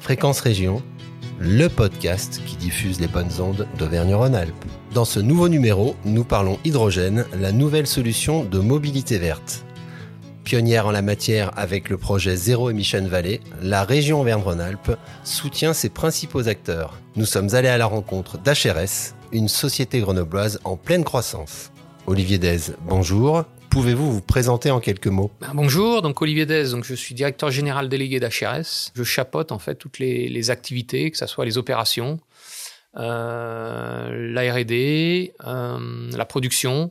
Fréquence Région, le podcast qui diffuse les bonnes ondes d'Auvergne-Rhône-Alpes. Dans ce nouveau numéro, nous parlons hydrogène, la nouvelle solution de mobilité verte. Pionnière en la matière avec le projet Zéro Emission Valley, la région Auvergne-Rhône-Alpes soutient ses principaux acteurs. Nous sommes allés à la rencontre d'HRS, une société grenobloise en pleine croissance. Olivier Dez, bonjour. Pouvez-vous vous présenter en quelques mots? Ben, Bonjour, donc Olivier Dez, donc je suis directeur général délégué d'HRS. Je chapeaute en fait toutes les, activités, que ce soit les opérations, euh, la R&D, euh, la production,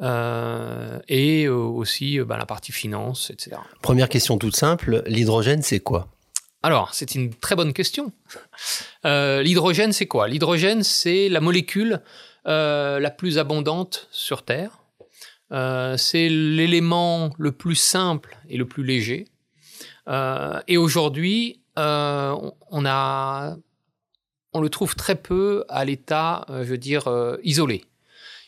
euh, et aussi ben, la partie finance, etc. Première question toute simple, l'hydrogène c'est quoi? Alors, c'est une très bonne question. l'hydrogène, c'est quoi? L'hydrogène, c'est la molécule la plus abondante sur Terre. Euh, c'est l'élément le plus simple et le plus léger. Euh, et aujourd'hui, euh, on, le trouve très peu à l'état, je veux dire, isolé.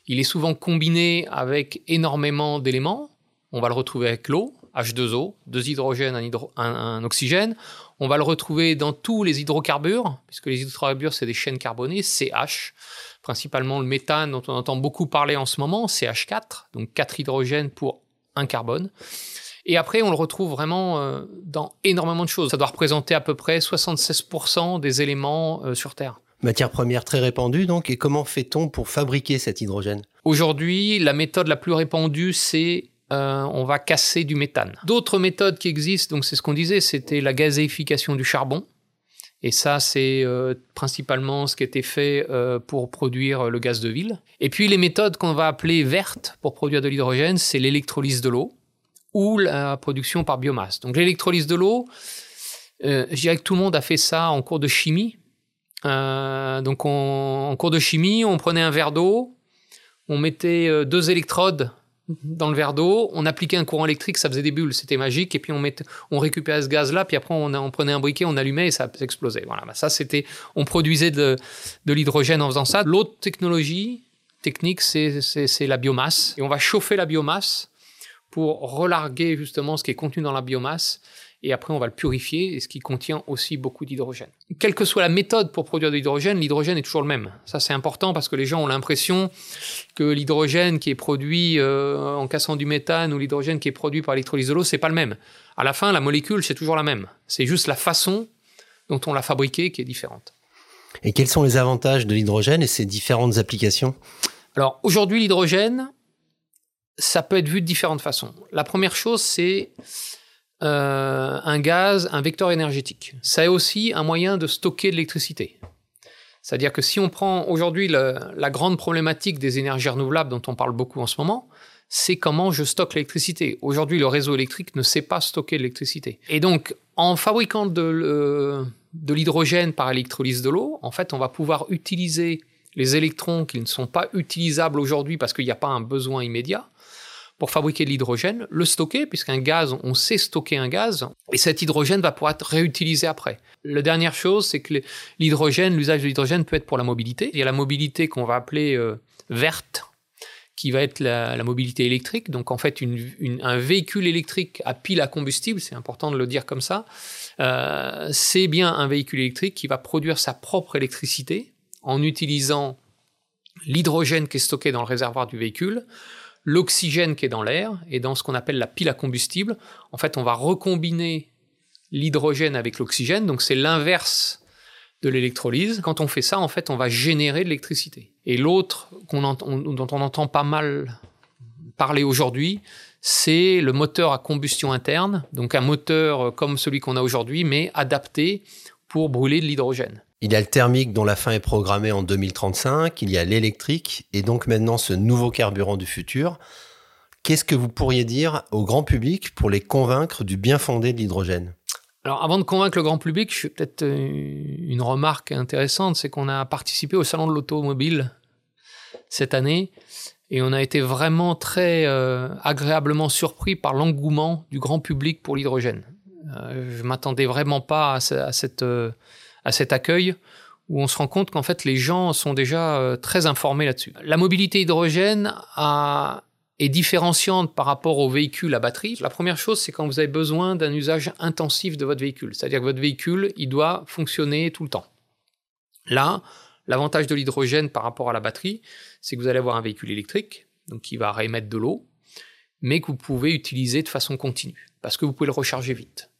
Il est souvent combiné avec énormément d'éléments. On va le retrouver avec l'eau, H2O, deux hydrogènes, un, oxygène. On va le retrouver dans tous les hydrocarbures, puisque les hydrocarbures, c'est des chaînes carbonées, CH principalement le méthane dont on entend beaucoup parler en ce moment, CH4, donc 4 hydrogènes pour un carbone. Et après, on le retrouve vraiment euh, dans énormément de choses. Ça doit représenter à peu près 76% des éléments euh, sur Terre. Matière première très répandue donc, et comment fait-on pour fabriquer cet hydrogène? Aujourd'hui, la méthode la plus répandue, c'est euh, on va casser du méthane. D'autres méthodes qui existent, donc c'est ce qu'on disait, c'était la gazéification du charbon. Et ça, c'est euh, principalement ce qui été fait euh, pour produire le gaz de ville. Et puis les méthodes qu'on va appeler vertes pour produire de l'hydrogène, c'est l'électrolyse de l'eau ou la production par biomasse. Donc l'électrolyse de l'eau, euh, je dirais que tout le monde a fait ça en cours de chimie. donc en cours de chimie, on prenait un verre d'eau, on mettait deux électrodes dans le verre d'eau, on appliquait un courant électrique, ça faisait des bulles, c'était magique, et puis on, mettait, on récupérait ce gaz-là, puis après on, prenait un briquet, on allumait et ça explosait. Voilà, bah, ça c'était, on produisait de, de l'hydrogène en faisant ça. L'autre technologie technique, c'est la biomasse, et on va chauffer la biomasse pour relarguer justement ce qui est contenu dans la biomasse et après on va le purifier, et ce qui contient aussi beaucoup d'hydrogène. Quelle que soit la méthode pour produire de l'hydrogène, l'hydrogène est toujours le même. Ça c'est important parce que les gens ont l'impression que l'hydrogène qui est produit euh, en cassant du méthane ou l'hydrogène qui est produit par l'électrolyse de l'eau, c'est pas le même. À la fin, la molécule c'est toujours la même. C'est juste la façon dont on l'a fabriquée qui est différente. Et quels sont les avantages de l'hydrogène et ses différentes applications? Alors aujourd'hui, l'hydrogène, ça peut être vu de différentes façons. La première chose, c'est euh, un gaz, un vecteur énergétique. Ça est aussi un moyen de stocker de l'électricité. C'est-à-dire que si on prend aujourd'hui la grande problématique des énergies renouvelables dont on parle beaucoup en ce moment, c'est comment je stocke l'électricité. Aujourd'hui, le réseau électrique ne sait pas stocker l'électricité. Et donc, en fabriquant de, l'hydrogène par électrolyse de l'eau, en fait, on va pouvoir utiliser les électrons qui ne sont pas utilisables aujourd'hui parce qu'il n'y a pas un besoin immédiat, pour fabriquer de l'hydrogène, le stocker, puisqu'un gaz, on sait stocker un gaz, et cet hydrogène va pouvoir être réutilisé après. La dernière chose, c'est que l'hydrogène, l'usage de l'hydrogène peut être pour la mobilité. Il y a la mobilité qu'on va appeler euh, verte, qui va être la, mobilité électrique. Donc en fait, un véhicule électrique à pile à combustible, c'est important de le dire comme ça, euh, c'est bien un véhicule électrique qui va produire sa propre électricité en utilisant l'hydrogène qui est stocké dans le réservoir du véhicule l'oxygène qui est dans l'air, et dans ce qu'on appelle la pile à combustible, en fait, on va recombiner l'hydrogène avec l'oxygène, donc c'est l'inverse de l'électrolyse. Quand on fait ça, en fait, on va générer de l'électricité. Et l'autre dont on entend pas mal parler aujourd'hui, c'est le moteur à combustion interne, donc un moteur comme celui qu'on a aujourd'hui, mais adapté pour brûler de l'hydrogène. Il y a le thermique dont la fin est programmée en 2035, il y a l'électrique et donc maintenant ce nouveau carburant du futur. Qu'est-ce que vous pourriez dire au grand public pour les convaincre du bien fondé de l'hydrogène? Alors, avant de convaincre le grand public, je fais peut-être euh, une remarque intéressante, c'est qu'on a participé au salon de l'automobile cette année et on a été vraiment très euh, agréablement surpris par l'engouement du grand public pour l'hydrogène. Euh, je m'attendais vraiment pas à, cette à cet accueil où on se rend compte qu'en fait les gens sont déjà euh, très informés là-dessus. La mobilité hydrogène est différenciante par rapport au véhicule à batterie. La première chose, c'est quand vous avez besoin d'un usage intensif de votre véhicule. C'est-à-dire que votre véhicule, il doit fonctionner tout le temps. Là, l'avantage de l'hydrogène par rapport à la batterie, c'est que vous allez avoir un véhicule électrique, donc qui va réémettre de l'eau, mais que vous pouvez utiliser de façon continue, parce que vous pouvez le recharger vite.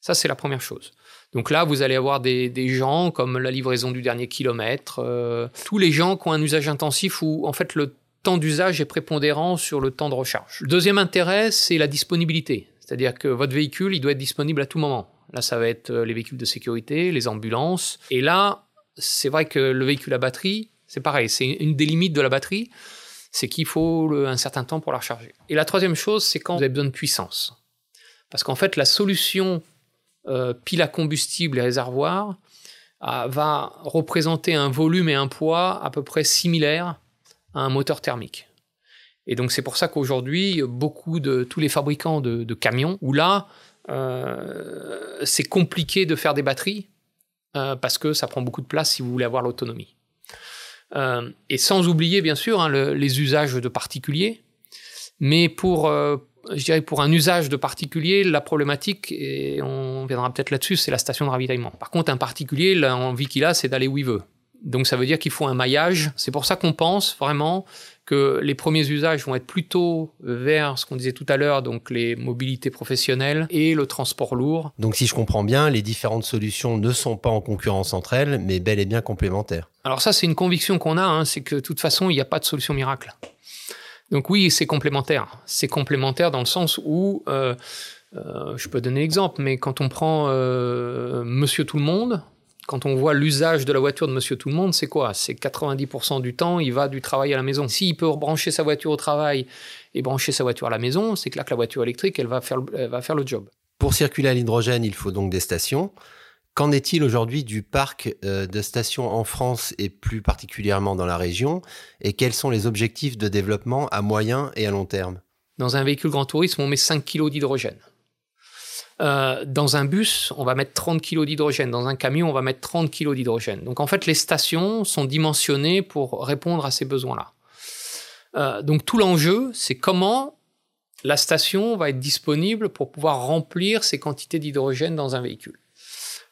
Ça, c'est la première chose. Donc là, vous allez avoir des, gens comme la livraison du dernier kilomètre, euh, tous les gens qui ont un usage intensif où en fait le temps d'usage est prépondérant sur le temps de recharge. Le deuxième intérêt, c'est la disponibilité. C'est-à-dire que votre véhicule, il doit être disponible à tout moment. Là, ça va être euh, les véhicules de sécurité, les ambulances. Et là, c'est vrai que le véhicule à batterie, c'est pareil, c'est une des limites de la batterie, c'est qu'il faut un certain temps pour la recharger. Et la troisième chose, c'est quand vous avez besoin de puissance. Parce qu'en fait, la solution euh, pile à combustible et réservoir euh, va représenter un volume et un poids à peu près similaires à un moteur thermique. Et donc c'est pour ça qu'aujourd'hui, beaucoup de tous les fabricants de, camions, où là, euh, c'est compliqué de faire des batteries, parce que ça prend beaucoup de place si vous voulez avoir l'autonomie. et sans oublier, bien sûr, hein, les usages de particuliers. Mais pour, je dirais pour un usage de particulier, la problématique, et on viendra peut-être là-dessus, c'est la station de ravitaillement. Par contre, un particulier, l'envie qu'il a, c'est d'aller où il veut. Donc ça veut dire qu'il faut un maillage. C'est pour ça qu'on pense vraiment que les premiers usages vont être plutôt vers ce qu'on disait tout à l'heure, donc les mobilités professionnelles et le transport lourd. Donc si je comprends bien, les différentes solutions ne sont pas en concurrence entre elles, mais bel et bien complémentaires. Alors ça, c'est une conviction qu'on a, hein, c'est que de toute façon, il n'y a pas de solution miracle. Donc oui, c'est complémentaire. C'est complémentaire dans le sens où, euh, euh, je peux donner l'exemple, mais quand on prend euh, Monsieur Tout le Monde, quand on voit l'usage de la voiture de Monsieur Tout le Monde, c'est quoi C'est 90% du temps, il va du travail à la maison. S'il peut brancher sa voiture au travail et brancher sa voiture à la maison, c'est là que la voiture électrique, elle va faire, elle va faire le job. Pour circuler à l'hydrogène, il faut donc des stations. Qu'en est-il aujourd'hui du parc euh, de stations en France et plus particulièrement dans la région? Et quels sont les objectifs de développement à moyen et à long terme? Dans un véhicule grand tourisme, on met 5 kg d'hydrogène. Euh, dans un bus, on va mettre 30 kg d'hydrogène. Dans un camion, on va mettre 30 kg d'hydrogène. Donc en fait, les stations sont dimensionnées pour répondre à ces besoins-là. Euh, donc tout l'enjeu, c'est comment la station va être disponible pour pouvoir remplir ces quantités d'hydrogène dans un véhicule.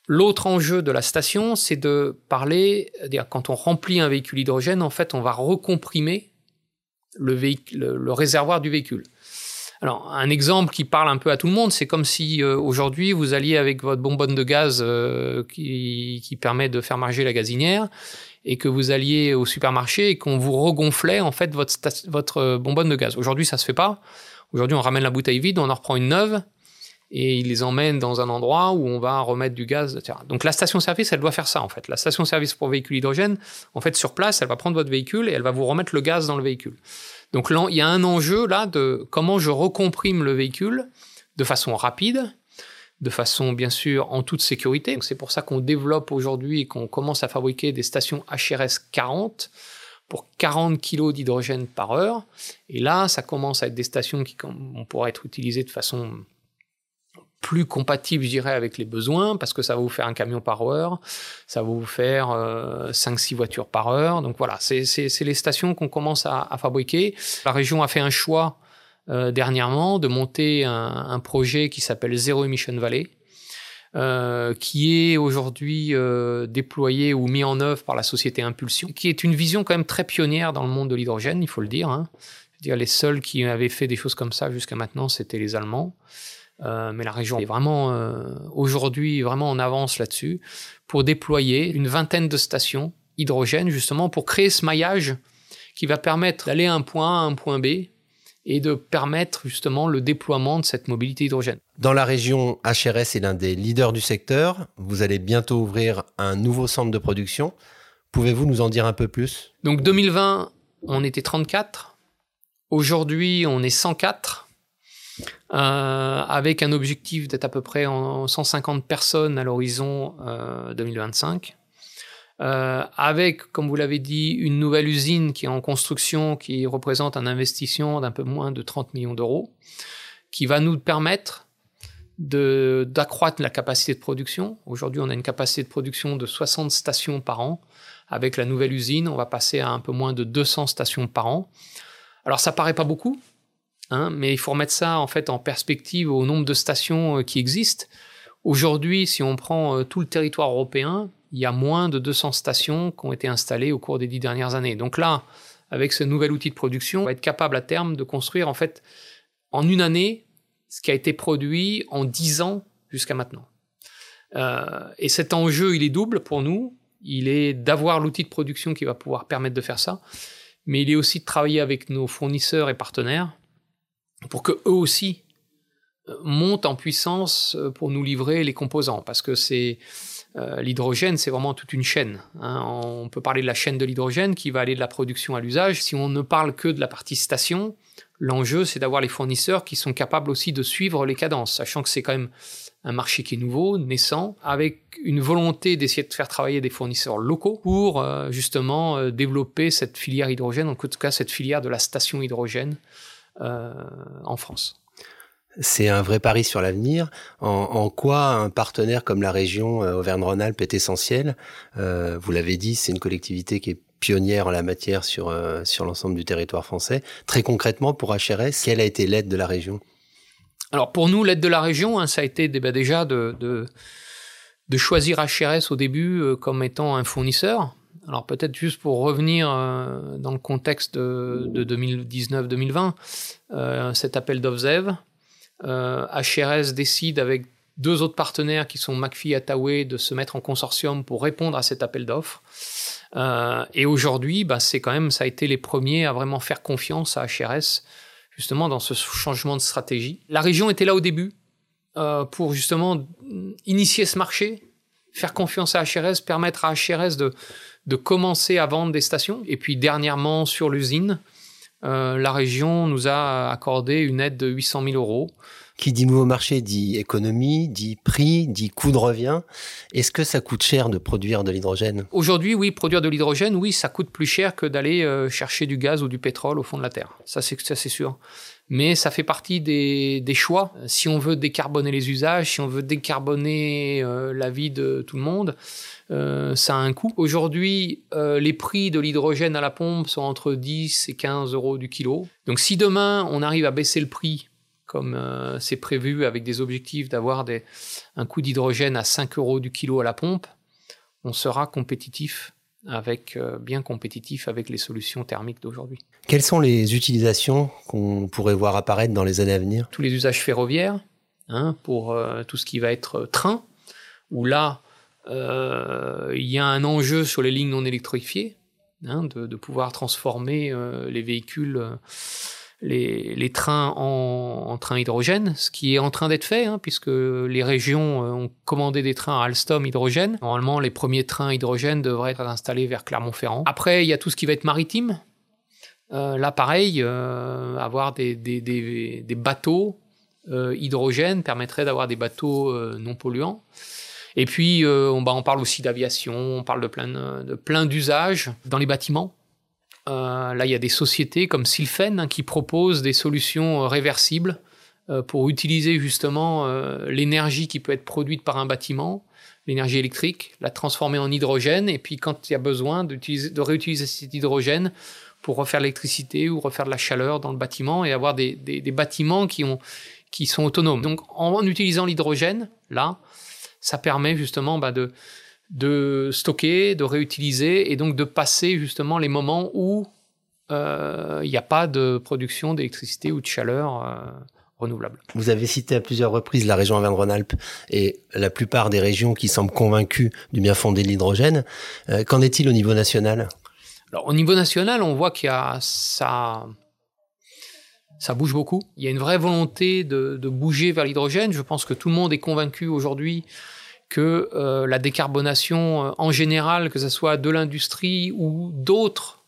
L'autre enjeu de la station, c'est de parler, quand on remplit un véhicule hydrogène, en fait, on va recomprimer le, le, réservoir du véhicule. Alors, un exemple qui parle un peu à tout le monde, c'est comme si euh, aujourd'hui vous alliez avec votre bonbonne de gaz euh, qui, qui, permet de faire marcher la gazinière et que vous alliez au supermarché et qu'on vous regonflait en fait votre, votre bonbonne de gaz. Aujourd'hui, ça se fait pas. Aujourd'hui, on ramène la bouteille vide, on en reprend une neuve et il les emmène dans un endroit où on va remettre du gaz, etc. Donc la station-service, elle doit faire ça en fait. La station-service pour véhicule hydrogène, en fait sur place, elle va prendre votre véhicule et elle va vous remettre le gaz dans le véhicule. Donc il y a un enjeu là de comment je recomprime le véhicule de façon rapide, de façon bien sûr en toute sécurité. C'est pour ça qu'on développe aujourd'hui et qu'on commence à fabriquer des stations HRS 40 pour 40 kg d'hydrogène par heure. Et là, ça commence à être des stations qui on être utilisées de façon plus compatible, je dirais, avec les besoins, parce que ça va vous faire un camion par heure, ça va vous faire 5-6 euh, voitures par heure. Donc voilà, c'est les stations qu'on commence à, fabriquer. La région a fait un choix euh, dernièrement de monter un, projet qui s'appelle Zero Emission Valley, euh, qui est aujourd'hui déployé ou mis en œuvre par la société Impulsion, qui est une vision quand même très pionnière dans le monde de l'hydrogène, il faut le dire. Hein. dire les seuls qui avaient fait des choses comme ça jusqu'à maintenant, c'était les Allemands. Euh, mais la région est vraiment euh, aujourd'hui vraiment en avance là-dessus pour déployer une vingtaine de stations hydrogène justement pour créer ce maillage qui va permettre d'aller à un point A à un point B et de permettre justement le déploiement de cette mobilité hydrogène. Dans la région, HRS est l'un des leaders du secteur. Vous allez bientôt ouvrir un nouveau centre de production. Pouvez-vous nous en dire un peu plus? Donc 2020, on était 34. Aujourd'hui, on est 104. Euh, avec un objectif d'être à peu près en 150 personnes à l'horizon 2025. Euh, euh, avec, comme vous l'avez dit, une nouvelle usine qui est en construction, qui représente un investissement d'un peu moins de 30 millions d'euros, qui va nous permettre d'accroître la capacité de production. Aujourd'hui, on a une capacité de production de 60 stations par an. Avec la nouvelle usine, on va passer à un peu moins de 200 stations par an. Alors, ça paraît pas beaucoup, Hein, mais il faut remettre ça en fait en perspective au nombre de stations qui existent. Aujourd'hui, si on prend tout le territoire européen, il y a moins de 200 stations qui ont été installées au cours des dix dernières années. Donc là, avec ce nouvel outil de production, on va être capable à terme de construire en fait en une année ce qui a été produit en dix ans jusqu'à maintenant. Euh, et cet enjeu, il est double pour nous. Il est d'avoir l'outil de production qui va pouvoir permettre de faire ça, mais il est aussi de travailler avec nos fournisseurs et partenaires pour que eux aussi euh, montent en puissance euh, pour nous livrer les composants, parce que c'est l'hydrogène, c'est vraiment toute une chaîne. Hein. On peut parler de la chaîne de l'hydrogène qui va aller de la production à l'usage. Si on ne parle que de la partie station, l'enjeu c'est d'avoir les fournisseurs qui sont capables aussi de suivre les cadences, sachant que c'est quand même un marché qui est nouveau, naissant, avec une volonté d'essayer de faire travailler des fournisseurs locaux pour euh, justement euh, développer cette filière hydrogène, en tout cas cette filière de la station hydrogène euh, en France. C'est un vrai pari sur l'avenir. En, quoi un partenaire comme la région Auvergne-Rhône-Alpes est essentiel? Vous l'avez dit, c'est une collectivité qui est pionnière en la matière sur, sur l'ensemble du territoire français. Très concrètement, pour HRS, quelle a été l'aide de la région? Alors pour nous, l'aide de la région, hein, ça a été bah, déjà de, de, choisir HRS au début euh, comme étant un fournisseur. Alors peut-être juste pour revenir euh, dans le contexte de, 2019-2020, euh, cet appel d'Ovzev, HRS décide avec deux autres partenaires qui sont McPhee et Attaway de se mettre en consortium pour répondre à cet appel d'offres. et aujourd'hui, bah, c'est quand même, ça a été les premiers à vraiment faire confiance à HRS justement dans ce changement de stratégie. La région était là au début euh, pour justement initier ce marché, faire confiance à HRS, permettre à HRS de, de commencer à vendre des stations. Et puis dernièrement sur l'usine, euh, la région nous a accordé une aide de 800 000 euros qui dit nouveau marché dit économie, dit prix, dit coût de revient. Est-ce que ça coûte cher de produire de l'hydrogène? Aujourd'hui, oui, produire de l'hydrogène, oui, ça coûte plus cher que d'aller euh, chercher du gaz ou du pétrole au fond de la Terre. Ça, c'est c'est sûr. Mais ça fait partie des, des, choix. Si on veut décarboner les usages, si on veut décarboner euh, la vie de tout le monde, euh, ça a un coût. Aujourd'hui, euh, les prix de l'hydrogène à la pompe sont entre 10 et 15 euros du kilo. Donc si demain on arrive à baisser le prix comme c'est prévu avec des objectifs d'avoir un coût d'hydrogène à 5 euros du kilo à la pompe, on sera compétitif avec euh, bien compétitif avec les solutions thermiques d'aujourd'hui. Quelles sont les utilisations qu'on pourrait voir apparaître dans les années à venir? Tous les usages ferroviaires, hein, pour euh, tout ce qui va être train, où là, il y a un enjeu sur les lignes non électrifiées, hein, de, de, pouvoir transformer les véhicules les, trains en, train hydrogène, ce qui est en train d'être fait, hein, puisque les régions euh, ont commandé des trains à Alstom hydrogène. Normalement, les premiers trains hydrogène devraient être installés vers Clermont-Ferrand. Après, il y a tout ce qui va être maritime. Euh, là, pareil, euh, avoir des, bateaux hydrogène permettrait d'avoir des bateaux non polluants. Et puis, on, bah, on, parle aussi d'aviation, on parle de plein, de plein d'usages dans les bâtiments. Euh, là, il y a des sociétés comme Sylphen hein, qui proposent des solutions euh, réversibles euh, pour utiliser justement l'énergie qui peut être produite par un bâtiment, l'énergie électrique, la transformer en hydrogène, et puis quand il y a besoin de réutiliser cet hydrogène pour refaire l'électricité ou refaire de la chaleur dans le bâtiment et avoir des, bâtiments qui, ont, qui sont autonomes. Donc en utilisant l'hydrogène, là, ça permet justement bah, de, de stocker, de réutiliser et donc de passer justement les moments où euh, il n'y a pas de production d'électricité ou de chaleur euh, renouvelable. Vous avez cité à plusieurs reprises la région Auvergne-Rhône-Alpes et la plupart des régions qui semblent convaincues du bien fondé de l'hydrogène. Euh, qu'en est-il au niveau national? Alors au niveau national, on voit qu'il y a ça ça bouge beaucoup. Il y a une vraie volonté de, de bouger vers l'hydrogène. Je pense que tout le monde est convaincu aujourd'hui que euh, la décarbonation euh, en général, que ce soit de l'industrie ou d'autres,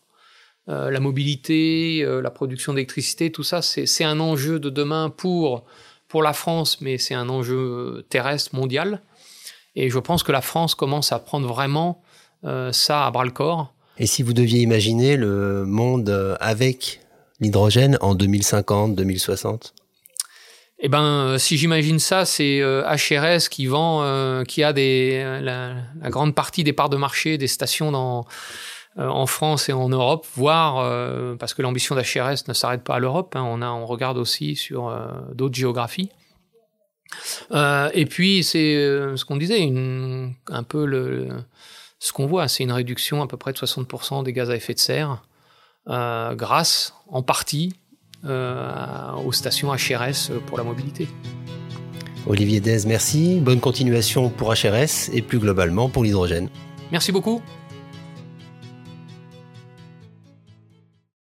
euh, la mobilité, la production d'électricité, tout ça, c'est un enjeu de demain pour, pour la France, mais c'est un enjeu terrestre, mondial. Et je pense que la France commence à prendre vraiment ça à bras le corps. Et si vous deviez imaginer le monde avec l'hydrogène en 2050, 2060 eh ben, euh, si j'imagine ça, c'est HRS euh, qui vend, euh, qui a la, grande partie des parts de marché des stations dans, en France et en Europe, voire parce que l'ambition d'HRS ne s'arrête pas à l'Europe. Hein, on, a, on regarde aussi sur d'autres géographies. et puis c'est ce qu'on disait, un peu le, ce qu'on voit, c'est une réduction à peu près de 60% des gaz à effet de serre, grâce en partie aux stations HRS pour la mobilité. Olivier Dez, merci. Bonne continuation pour HRS et plus globalement pour l'hydrogène. Merci beaucoup.